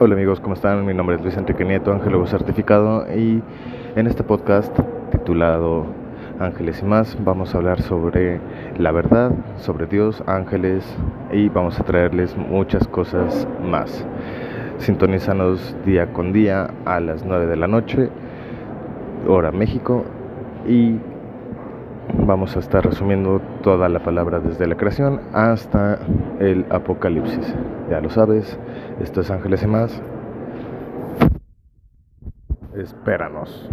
Hola amigos, ¿cómo están? Mi nombre es Luis Enrique Nieto, angelo certificado y en este podcast titulado Ángeles y más vamos a hablar sobre la verdad, sobre Dios, ángeles y vamos a traerles muchas cosas más. Sintonízanos día con día a las 9 de la noche, hora México y vamos a estar resumiendo toda la palabra desde la creación hasta el apocalipsis. Ya lo sabes, esto es Ángeles y más. Espéranos.